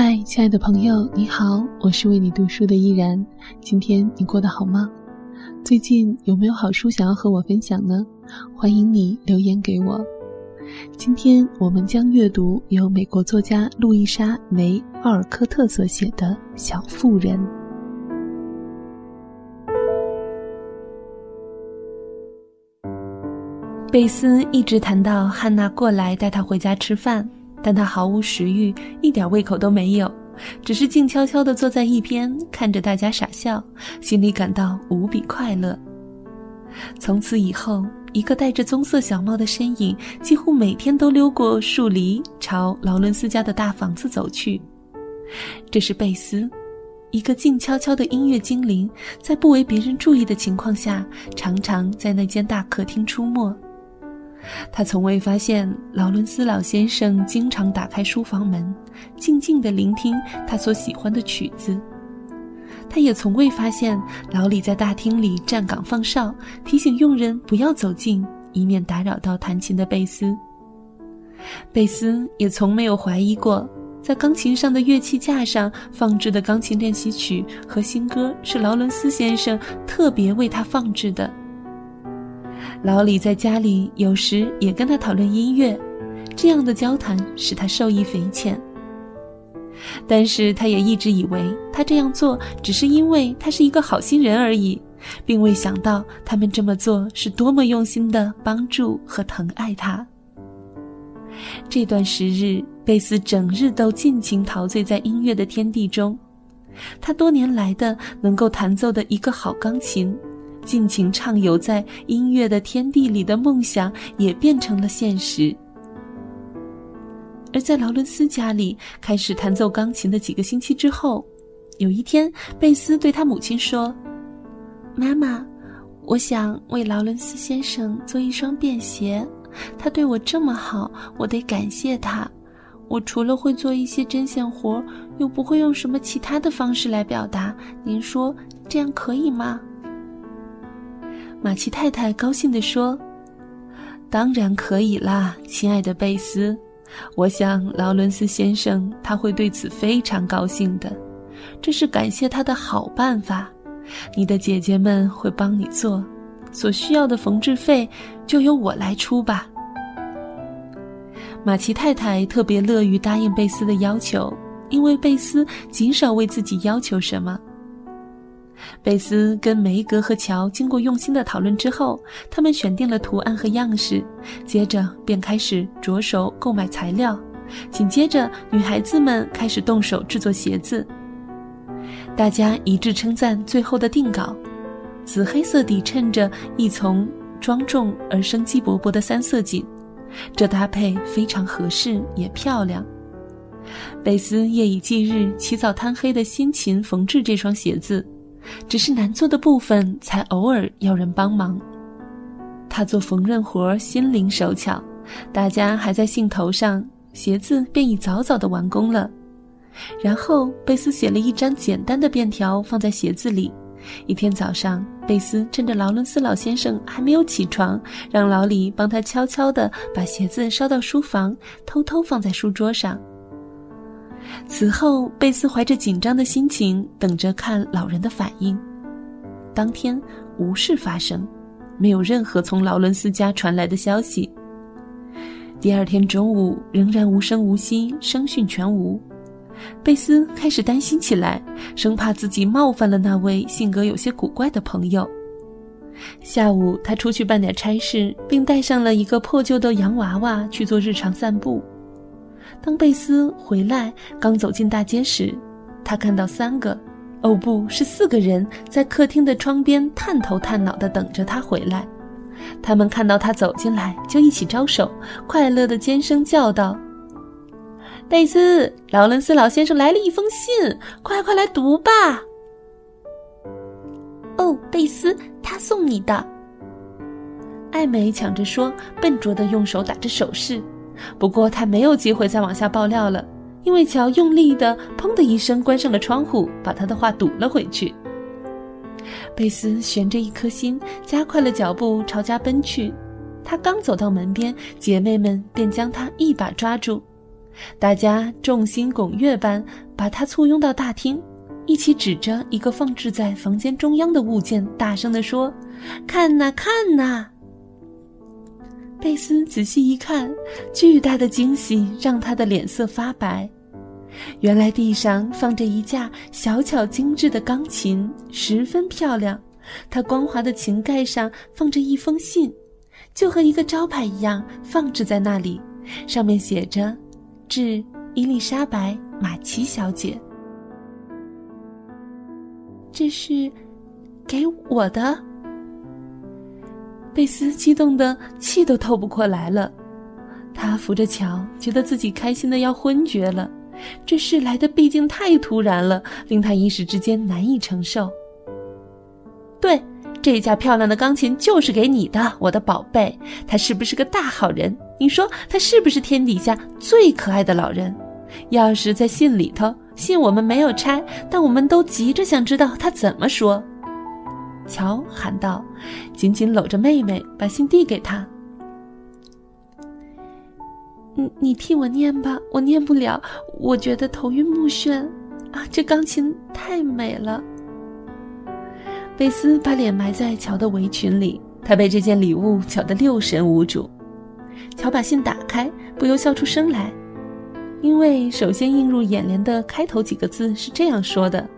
嗨，亲爱的朋友，你好，我是为你读书的依然。今天你过得好吗？最近有没有好书想要和我分享呢？欢迎你留言给我。今天我们将阅读由美国作家路易莎·梅·奥尔科特所写的《小妇人》。贝斯一直谈到汉娜过来带他回家吃饭，但他毫无食欲，一点胃口都没有，只是静悄悄地坐在一边，看着大家傻笑，心里感到无比快乐。从此以后，一个戴着棕色小帽的身影几乎每天都溜过树篱，朝劳伦斯家的大房子走去。这是贝斯，一个静悄悄的音乐精灵，在不为别人注意的情况下，常常在那间大客厅出没。他从未发现劳伦斯老先生经常打开书房门，静静地聆听他所喜欢的曲子。他也从未发现老李在大厅里站岗放哨，提醒佣人不要走近，以免打扰到弹琴的贝斯。贝斯也从没有怀疑过，在钢琴上的乐器架上放置的钢琴练习曲和新歌是劳伦斯先生特别为他放置的。老李在家里有时也跟他讨论音乐，这样的交谈使他受益匪浅。但是他也一直以为他这样做只是因为他是一个好心人而已，并未想到他们这么做是多么用心的帮助和疼爱他。这段时日，贝斯整日都尽情陶醉在音乐的天地中，他多年来的能够弹奏的一个好钢琴。尽情畅游在音乐的天地里的梦想也变成了现实。而在劳伦斯家里开始弹奏钢琴的几个星期之后，有一天，贝斯对他母亲说：“妈妈，我想为劳伦斯先生做一双便鞋。他对我这么好，我得感谢他。我除了会做一些针线活，又不会用什么其他的方式来表达。您说这样可以吗？”马奇太太高兴地说：“当然可以啦，亲爱的贝斯。我想劳伦斯先生他会对此非常高兴的，这是感谢他的好办法。你的姐姐们会帮你做，所需要的缝制费就由我来出吧。”马奇太太特别乐于答应贝斯的要求，因为贝斯极少为自己要求什么。贝斯跟梅格和乔经过用心的讨论之后，他们选定了图案和样式，接着便开始着手购买材料。紧接着，女孩子们开始动手制作鞋子。大家一致称赞最后的定稿：紫黑色底衬着一丛庄重而生机勃勃的三色锦，这搭配非常合适也漂亮。贝斯夜以继日、起早贪黑的辛勤缝制这双鞋子。只是难做的部分才偶尔要人帮忙。他做缝纫活心灵手巧，大家还在兴头上，鞋子便已早早的完工了。然后贝斯写了一张简单的便条放在鞋子里。一天早上，贝斯趁着劳伦斯老先生还没有起床，让老李帮他悄悄地把鞋子捎到书房，偷偷放在书桌上。此后，贝斯怀着紧张的心情等着看老人的反应。当天无事发生，没有任何从劳伦斯家传来的消息。第二天中午仍然无声无息，声讯全无。贝斯开始担心起来，生怕自己冒犯了那位性格有些古怪的朋友。下午，他出去办点差事，并带上了一个破旧的洋娃娃去做日常散步。当贝斯回来，刚走进大街时，他看到三个，哦，不是四个人在客厅的窗边探头探脑地等着他回来。他们看到他走进来，就一起招手，快乐地尖声叫道：“贝斯，劳伦斯老先生来了一封信，快快来读吧！”哦，贝斯，他送你的。艾美抢着说，笨拙地用手打着手势。不过他没有机会再往下爆料了，因为乔用力的“砰”的一声关上了窗户，把他的话堵了回去。贝斯悬着一颗心，加快了脚步朝家奔去。他刚走到门边，姐妹们便将他一把抓住。大家众星拱月般把他簇拥到大厅，一起指着一个放置在房间中央的物件，大声地说：“看呐，看呐！”贝斯仔细一看，巨大的惊喜让他的脸色发白。原来地上放着一架小巧精致的钢琴，十分漂亮。它光滑的琴盖上放着一封信，就和一个招牌一样放置在那里，上面写着。致伊丽莎白·马奇小姐，这是给我的。贝斯激动的气都透不过来了，他扶着墙，觉得自己开心的要昏厥了。这事来的毕竟太突然了，令他一时之间难以承受。对。这架漂亮的钢琴就是给你的，我的宝贝。他是不是个大好人？你说他是不是天底下最可爱的老人？钥匙在信里头，信我们没有拆，但我们都急着想知道他怎么说。乔喊道，紧紧搂着妹妹，把信递给他。你你替我念吧，我念不了，我觉得头晕目眩。啊，这钢琴太美了。贝斯把脸埋在乔的围裙里，他被这件礼物搅得六神无主。乔把信打开，不由笑出声来，因为首先映入眼帘的开头几个字是这样说的：“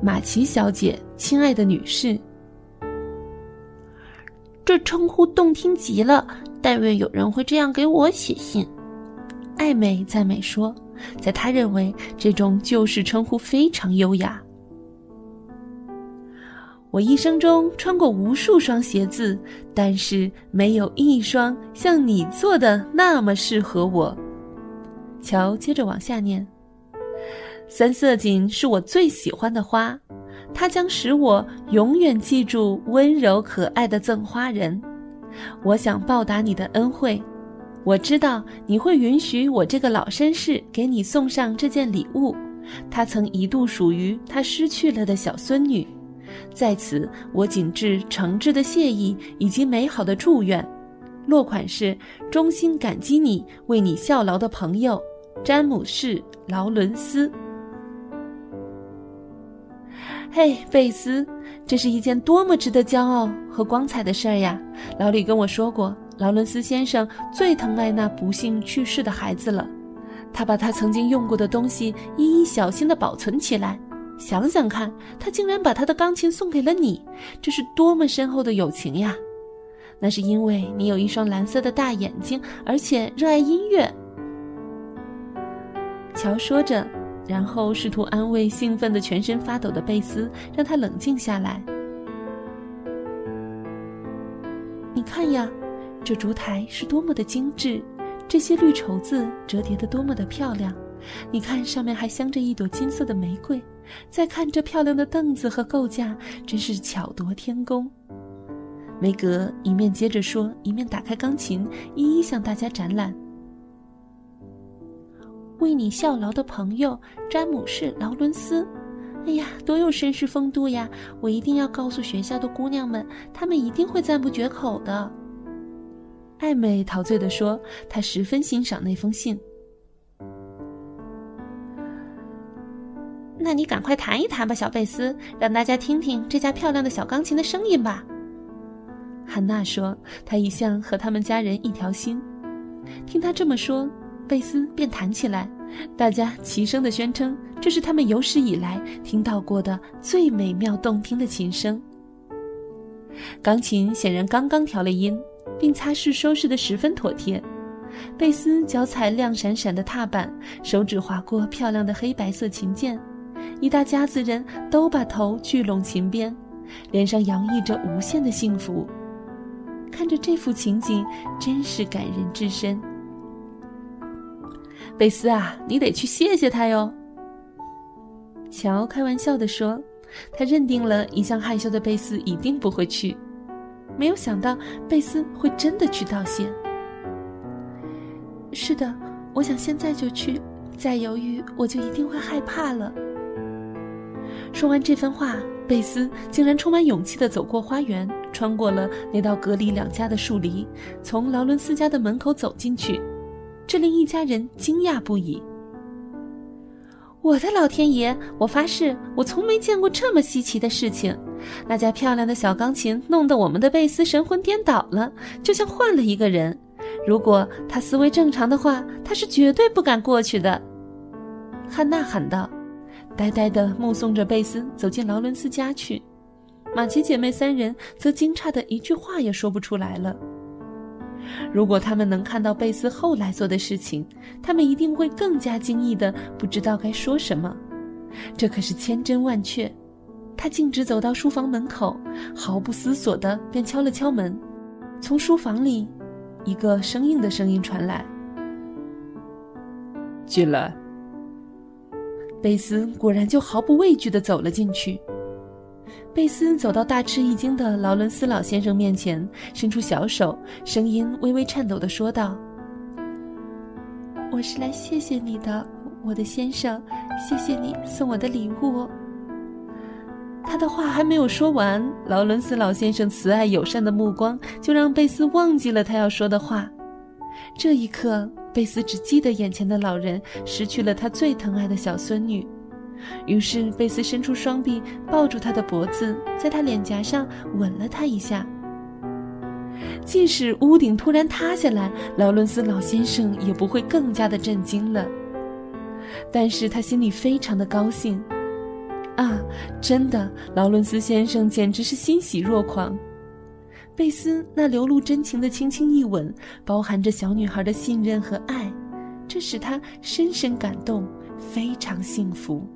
马奇小姐，亲爱的女士。”这称呼动听极了，但愿有人会这样给我写信。艾美赞美说，在他认为这种旧式称呼非常优雅。我一生中穿过无数双鞋子，但是没有一双像你做的那么适合我。乔接着往下念：“三色堇是我最喜欢的花，它将使我永远记住温柔可爱的赠花人。我想报答你的恩惠，我知道你会允许我这个老绅士给你送上这件礼物，它曾一度属于他失去了的小孙女。”在此，我谨致诚挚的谢意以及美好的祝愿。落款是衷心感激你为你效劳的朋友，詹姆士·劳伦斯。嘿，贝斯，这是一件多么值得骄傲和光彩的事儿呀！老李跟我说过，劳伦斯先生最疼爱那不幸去世的孩子了，他把他曾经用过的东西一一小心地保存起来。想想看，他竟然把他的钢琴送给了你，这是多么深厚的友情呀！那是因为你有一双蓝色的大眼睛，而且热爱音乐。乔说着，然后试图安慰兴奋的、全身发抖的贝斯，让他冷静下来。你看呀，这烛台是多么的精致，这些绿绸子折叠的多么的漂亮。你看，上面还镶着一朵金色的玫瑰。再看这漂亮的凳子和构架，真是巧夺天工。梅格一面接着说，一面打开钢琴，一一向大家展览。为你效劳的朋友詹姆士·劳伦斯，哎呀，多有绅士风度呀！我一定要告诉学校的姑娘们，她们一定会赞不绝口的。艾美陶醉地说，她十分欣赏那封信。那你赶快弹一弹吧，小贝斯，让大家听听这架漂亮的小钢琴的声音吧。汉娜说：“她一向和他们家人一条心。”听他这么说，贝斯便弹起来。大家齐声的宣称，这是他们有史以来听到过的最美妙动听的琴声。钢琴显然刚刚调了音，并擦拭收拾的十分妥帖。贝斯脚踩亮闪闪的踏板，手指划过漂亮的黑白色琴键。一大家子人都把头聚拢琴边，脸上洋溢着无限的幸福。看着这幅情景，真是感人至深。贝斯啊，你得去谢谢他哟。乔开玩笑地说，他认定了一向害羞的贝斯一定不会去，没有想到贝斯会真的去道谢。是的，我想现在就去，再犹豫我就一定会害怕了。说完这番话，贝斯竟然充满勇气地走过花园，穿过了那道隔离两家的树篱，从劳伦斯家的门口走进去。这令一家人惊讶不已。我的老天爷！我发誓，我从没见过这么稀奇的事情。那架漂亮的小钢琴弄得我们的贝斯神魂颠倒了，就像换了一个人。如果他思维正常的话，他是绝对不敢过去的。汉娜喊道，呆呆地目送着贝斯走进劳伦斯家去。马奇姐妹三人则惊诧的一句话也说不出来了。如果他们能看到贝斯后来做的事情，他们一定会更加惊异的不知道该说什么。这可是千真万确。他径直走到书房门口，毫不思索的便敲了敲门。从书房里，一个生硬的声音传来：“进来。”贝斯果然就毫不畏惧的走了进去。贝斯走到大吃一惊的劳伦斯老先生面前，伸出小手，声音微微颤抖的说道：“我是来谢谢你的，我的先生，谢谢你送我的礼物。”他的话还没有说完，劳伦斯老先生慈爱友善的目光就让贝斯忘记了他要说的话。这一刻，贝斯只记得眼前的老人失去了他最疼爱的小孙女。于是，贝斯伸出双臂抱住他的脖子，在他脸颊上吻了他一下。即使屋顶突然塌下来，劳伦斯老先生也不会更加的震惊了。但是他心里非常的高兴，啊，真的，劳伦斯先生简直是欣喜若狂。贝斯那流露真情的轻轻一吻，包含着小女孩的信任和爱，这使他深深感动，非常幸福。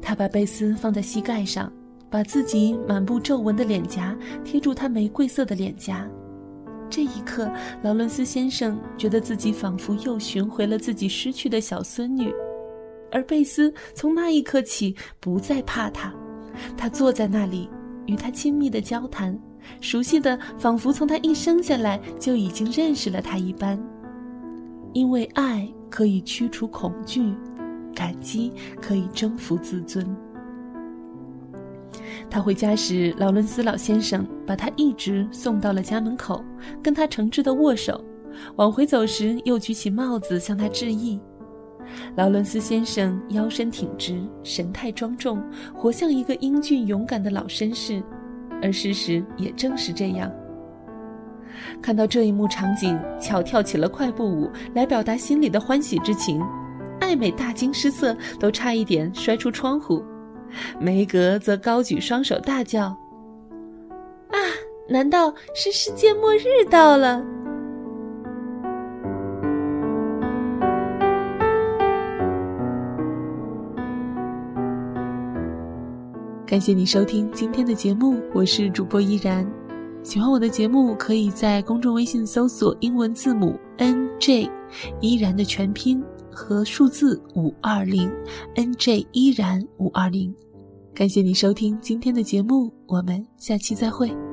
他把贝斯放在膝盖上，把自己满布皱纹的脸颊贴住他玫瑰色的脸颊。这一刻，劳伦斯先生觉得自己仿佛又寻回了自己失去的小孙女，而贝斯从那一刻起不再怕他。他坐在那里，与他亲密的交谈，熟悉的仿佛从他一生下来就已经认识了他一般。因为爱可以驱除恐惧。感激可以征服自尊。他回家时，劳伦斯老先生把他一直送到了家门口，跟他诚挚的握手。往回走时，又举起帽子向他致意。劳伦斯先生腰身挺直，神态庄重，活像一个英俊勇敢的老绅士，而事实也正是这样。看到这一幕场景，巧跳起了快步舞，来表达心里的欢喜之情。艾美大惊失色，都差一点摔出窗户。梅格则高举双手大叫：“啊！难道是世界末日到了？”感谢你收听今天的节目，我是主播依然。喜欢我的节目，可以在公众微信搜索英文字母 N J，依然的全拼。和数字五二零，NJ 依然五二零，感谢你收听今天的节目，我们下期再会。